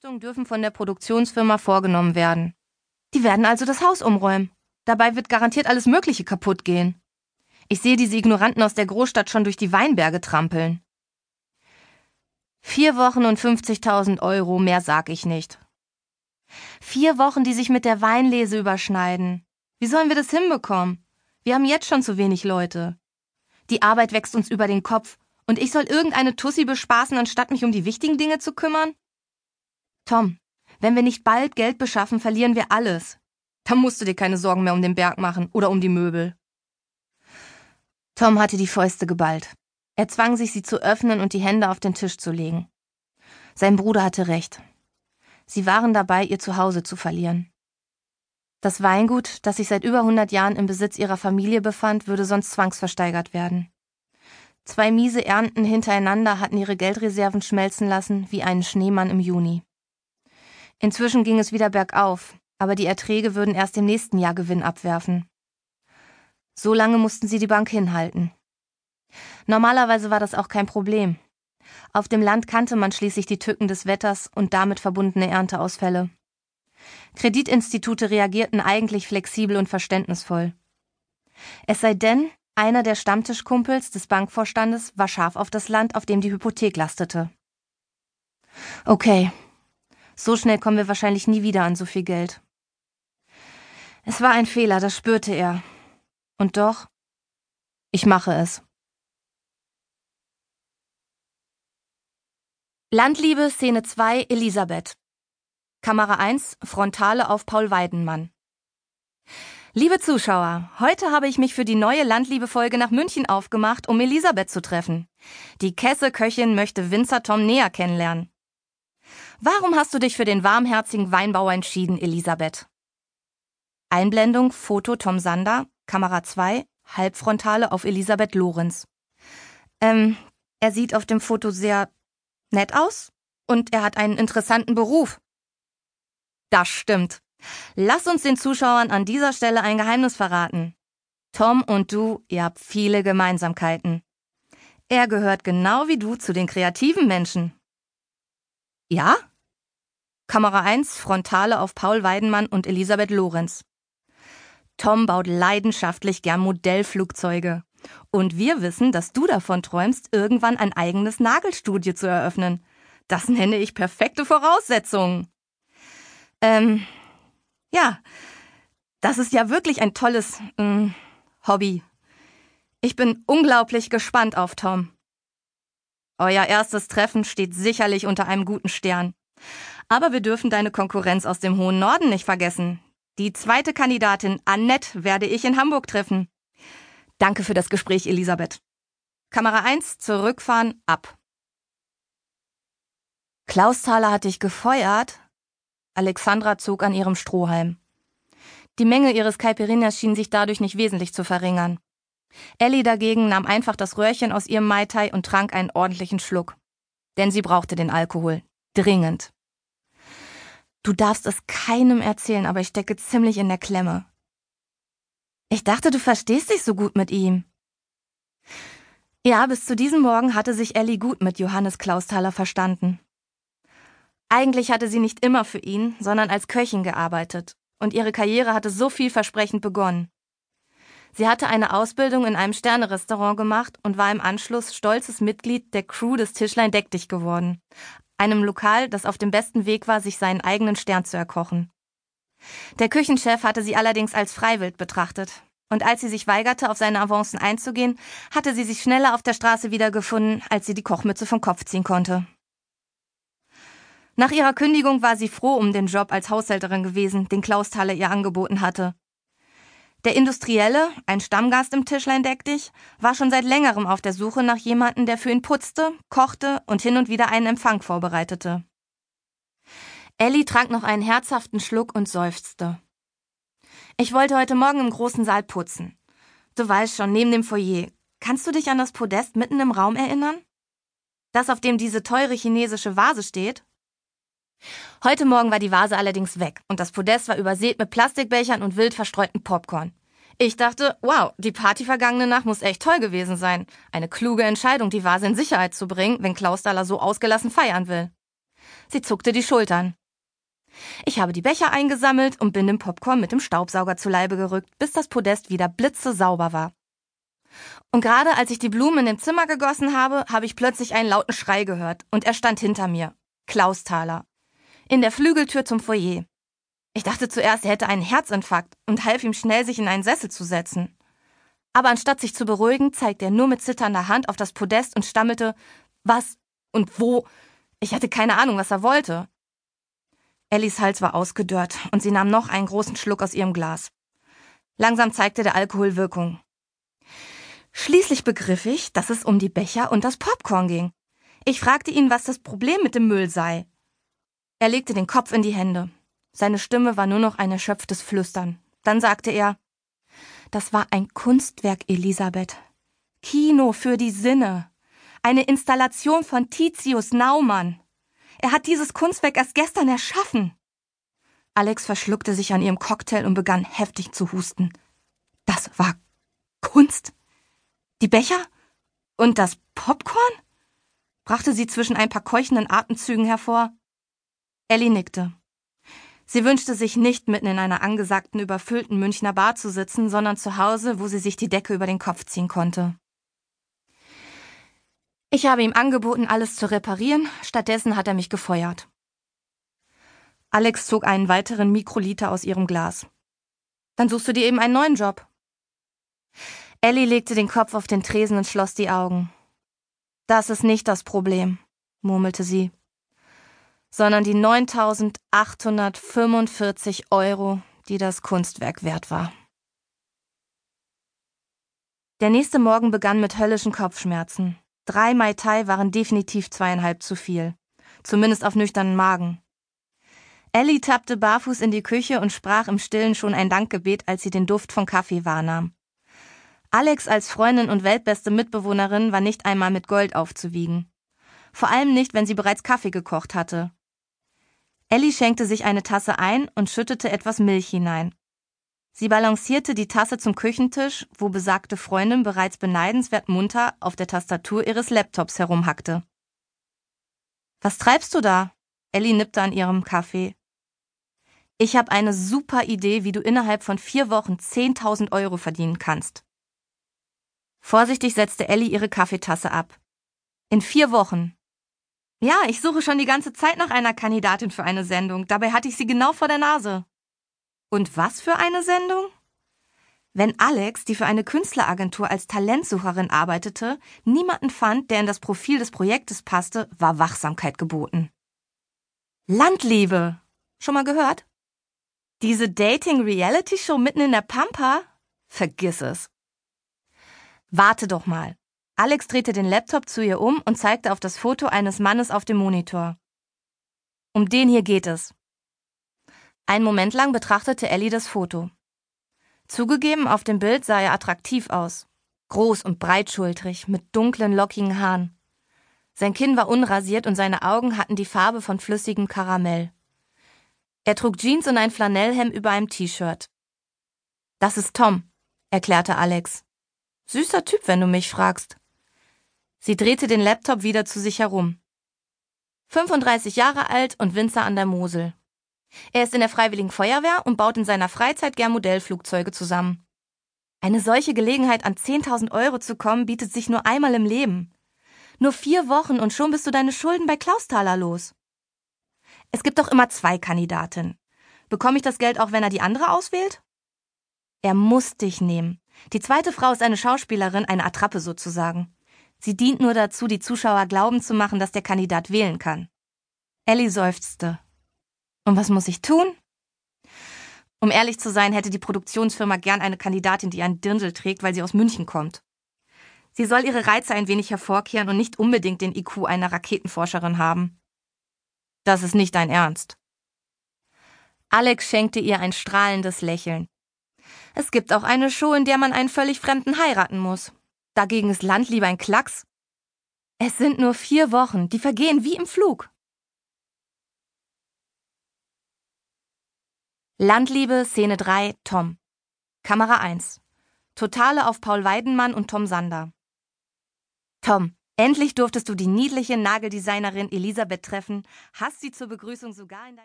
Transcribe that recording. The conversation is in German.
Einrichtungen dürfen von der Produktionsfirma vorgenommen werden. Die werden also das Haus umräumen. Dabei wird garantiert alles Mögliche kaputt gehen. Ich sehe diese Ignoranten aus der Großstadt schon durch die Weinberge trampeln. Vier Wochen und 50.000 Euro, mehr sag ich nicht. Vier Wochen, die sich mit der Weinlese überschneiden. Wie sollen wir das hinbekommen? Wir haben jetzt schon zu wenig Leute. Die Arbeit wächst uns über den Kopf und ich soll irgendeine Tussi bespaßen, anstatt mich um die wichtigen Dinge zu kümmern? Tom, wenn wir nicht bald Geld beschaffen, verlieren wir alles. Da musst du dir keine Sorgen mehr um den Berg machen oder um die Möbel. Tom hatte die Fäuste geballt. Er zwang sich, sie zu öffnen und die Hände auf den Tisch zu legen. Sein Bruder hatte recht. Sie waren dabei, ihr Zuhause zu verlieren. Das Weingut, das sich seit über 100 Jahren im Besitz ihrer Familie befand, würde sonst zwangsversteigert werden. Zwei miese Ernten hintereinander hatten ihre Geldreserven schmelzen lassen wie einen Schneemann im Juni. Inzwischen ging es wieder bergauf, aber die Erträge würden erst im nächsten Jahr Gewinn abwerfen. So lange mussten sie die Bank hinhalten. Normalerweise war das auch kein Problem. Auf dem Land kannte man schließlich die Tücken des Wetters und damit verbundene Ernteausfälle. Kreditinstitute reagierten eigentlich flexibel und verständnisvoll. Es sei denn, einer der Stammtischkumpels des Bankvorstandes war scharf auf das Land, auf dem die Hypothek lastete. Okay, so schnell kommen wir wahrscheinlich nie wieder an so viel Geld. Es war ein Fehler, das spürte er. Und doch, ich mache es. Landliebe Szene 2 Elisabeth. Kamera 1 Frontale auf Paul Weidenmann. Liebe Zuschauer, heute habe ich mich für die neue Landliebe-Folge nach München aufgemacht, um Elisabeth zu treffen. Die Kesse-Köchin möchte Winzer Tom näher kennenlernen. Warum hast du dich für den warmherzigen Weinbauer entschieden, Elisabeth? Einblendung Foto Tom Sander, Kamera 2, Halbfrontale auf Elisabeth Lorenz. Ähm, er sieht auf dem Foto sehr nett aus und er hat einen interessanten Beruf. Das stimmt. Lass uns den Zuschauern an dieser Stelle ein Geheimnis verraten. Tom und du, ihr habt viele Gemeinsamkeiten. Er gehört genau wie du zu den kreativen Menschen. Ja? Kamera 1, Frontale auf Paul Weidenmann und Elisabeth Lorenz. Tom baut leidenschaftlich gern Modellflugzeuge. Und wir wissen, dass du davon träumst, irgendwann ein eigenes Nagelstudio zu eröffnen. Das nenne ich perfekte Voraussetzungen. Ähm, ja, das ist ja wirklich ein tolles ähm, Hobby. Ich bin unglaublich gespannt auf Tom. Euer erstes Treffen steht sicherlich unter einem guten Stern. Aber wir dürfen deine Konkurrenz aus dem hohen Norden nicht vergessen. Die zweite Kandidatin, Annette, werde ich in Hamburg treffen. Danke für das Gespräch, Elisabeth. Kamera 1, zurückfahren, ab. Klaus Thaler hat dich gefeuert? Alexandra zog an ihrem Strohhalm. Die Menge ihres Caipirinhas schien sich dadurch nicht wesentlich zu verringern. Ellie dagegen nahm einfach das Röhrchen aus ihrem Mai Tai und trank einen ordentlichen Schluck. Denn sie brauchte den Alkohol. Dringend. Du darfst es keinem erzählen, aber ich stecke ziemlich in der Klemme. Ich dachte, du verstehst dich so gut mit ihm. Ja, bis zu diesem Morgen hatte sich Ellie gut mit Johannes Klausthaler verstanden. Eigentlich hatte sie nicht immer für ihn, sondern als Köchin gearbeitet, und ihre Karriere hatte so vielversprechend begonnen. Sie hatte eine Ausbildung in einem Sternerestaurant gemacht und war im Anschluss stolzes Mitglied der Crew des Tischlein Deck dich geworden, einem Lokal, das auf dem besten Weg war, sich seinen eigenen Stern zu erkochen. Der Küchenchef hatte sie allerdings als Freiwild betrachtet. Und als sie sich weigerte, auf seine Avancen einzugehen, hatte sie sich schneller auf der Straße wiedergefunden, als sie die Kochmütze vom Kopf ziehen konnte. Nach ihrer Kündigung war sie froh um den Job als Haushälterin gewesen, den Klaus Thaler ihr angeboten hatte. Der Industrielle, ein Stammgast im Tischlein deck dich, war schon seit längerem auf der Suche nach jemandem, der für ihn putzte, kochte und hin und wieder einen Empfang vorbereitete. Ellie trank noch einen herzhaften Schluck und seufzte. Ich wollte heute Morgen im großen Saal putzen. Du weißt schon, neben dem Foyer. Kannst du dich an das Podest mitten im Raum erinnern? Das, auf dem diese teure chinesische Vase steht? Heute Morgen war die Vase allerdings weg und das Podest war übersät mit Plastikbechern und wild verstreuten Popcorn. Ich dachte, wow, die Party vergangene Nacht muss echt toll gewesen sein. Eine kluge Entscheidung, die Vase in Sicherheit zu bringen, wenn Klaus Daller so ausgelassen feiern will. Sie zuckte die Schultern. Ich habe die Becher eingesammelt und bin dem Popcorn mit dem Staubsauger zu Leibe gerückt, bis das Podest wieder blitzesauber war. Und gerade als ich die Blumen in dem Zimmer gegossen habe, habe ich plötzlich einen lauten Schrei gehört und er stand hinter mir. Klaus Thaler. In der Flügeltür zum Foyer. Ich dachte zuerst, er hätte einen Herzinfarkt und half ihm schnell, sich in einen Sessel zu setzen. Aber anstatt sich zu beruhigen, zeigte er nur mit zitternder Hand auf das Podest und stammelte, was und wo. Ich hatte keine Ahnung, was er wollte. Ellis Hals war ausgedörrt und sie nahm noch einen großen Schluck aus ihrem Glas. Langsam zeigte der Alkohol Wirkung. Schließlich begriff ich, dass es um die Becher und das Popcorn ging. Ich fragte ihn, was das Problem mit dem Müll sei. Er legte den Kopf in die Hände. Seine Stimme war nur noch ein erschöpftes Flüstern. Dann sagte er, das war ein Kunstwerk, Elisabeth. Kino für die Sinne. Eine Installation von Titius Naumann. Er hat dieses Kunstwerk erst gestern erschaffen. Alex verschluckte sich an ihrem Cocktail und begann heftig zu husten. Das war Kunst? Die Becher? Und das Popcorn? brachte sie zwischen ein paar keuchenden Atemzügen hervor. Ellie nickte. Sie wünschte sich nicht mitten in einer angesagten, überfüllten Münchner Bar zu sitzen, sondern zu Hause, wo sie sich die Decke über den Kopf ziehen konnte. Ich habe ihm angeboten, alles zu reparieren, stattdessen hat er mich gefeuert. Alex zog einen weiteren Mikroliter aus ihrem Glas. Dann suchst du dir eben einen neuen Job. Ellie legte den Kopf auf den Tresen und schloss die Augen. Das ist nicht das Problem, murmelte sie, sondern die 9845 Euro, die das Kunstwerk wert war. Der nächste Morgen begann mit höllischen Kopfschmerzen. Drei Mai Tai waren definitiv zweieinhalb zu viel. Zumindest auf nüchternen Magen. Ellie tappte barfuß in die Küche und sprach im Stillen schon ein Dankgebet, als sie den Duft von Kaffee wahrnahm. Alex als Freundin und weltbeste Mitbewohnerin war nicht einmal mit Gold aufzuwiegen. Vor allem nicht, wenn sie bereits Kaffee gekocht hatte. Ellie schenkte sich eine Tasse ein und schüttete etwas Milch hinein. Sie balancierte die Tasse zum Küchentisch, wo besagte Freundin bereits beneidenswert munter auf der Tastatur ihres Laptops herumhackte. Was treibst du da? Ellie nippte an ihrem Kaffee. Ich habe eine super Idee, wie du innerhalb von vier Wochen 10.000 Euro verdienen kannst. Vorsichtig setzte Ellie ihre Kaffeetasse ab. In vier Wochen. Ja, ich suche schon die ganze Zeit nach einer Kandidatin für eine Sendung. Dabei hatte ich sie genau vor der Nase. Und was für eine Sendung? Wenn Alex, die für eine Künstleragentur als Talentsucherin arbeitete, niemanden fand, der in das Profil des Projektes passte, war Wachsamkeit geboten. Landliebe. Schon mal gehört? Diese Dating-Reality-Show mitten in der Pampa? Vergiss es. Warte doch mal. Alex drehte den Laptop zu ihr um und zeigte auf das Foto eines Mannes auf dem Monitor. Um den hier geht es. Einen Moment lang betrachtete Ellie das Foto. Zugegeben, auf dem Bild sah er attraktiv aus. Groß und breitschultrig, mit dunklen, lockigen Haaren. Sein Kinn war unrasiert und seine Augen hatten die Farbe von flüssigem Karamell. Er trug Jeans und ein Flanellhemd über einem T-Shirt. Das ist Tom, erklärte Alex. Süßer Typ, wenn du mich fragst. Sie drehte den Laptop wieder zu sich herum. 35 Jahre alt und Winzer an der Mosel. Er ist in der Freiwilligen Feuerwehr und baut in seiner Freizeit gern Modellflugzeuge zusammen. Eine solche Gelegenheit an 10.000 Euro zu kommen, bietet sich nur einmal im Leben. Nur vier Wochen und schon bist du deine Schulden bei Klausthaler los. Es gibt doch immer zwei Kandidaten. Bekomme ich das Geld auch, wenn er die andere auswählt? Er muss dich nehmen. Die zweite Frau ist eine Schauspielerin, eine Attrappe sozusagen. Sie dient nur dazu, die Zuschauer glauben zu machen, dass der Kandidat wählen kann. Ellie seufzte. Und was muss ich tun? Um ehrlich zu sein, hätte die Produktionsfirma gern eine Kandidatin, die einen Dirndl trägt, weil sie aus München kommt. Sie soll ihre Reize ein wenig hervorkehren und nicht unbedingt den IQ einer Raketenforscherin haben. Das ist nicht dein Ernst. Alex schenkte ihr ein strahlendes Lächeln. Es gibt auch eine Show, in der man einen völlig Fremden heiraten muss. Dagegen ist Landliebe ein Klacks. Es sind nur vier Wochen, die vergehen wie im Flug. Landliebe, Szene 3, Tom. Kamera 1. Totale auf Paul Weidenmann und Tom Sander. Tom, Endlich durftest du die niedliche Nageldesignerin Elisabeth treffen, hast sie zur Begrüßung sogar in dein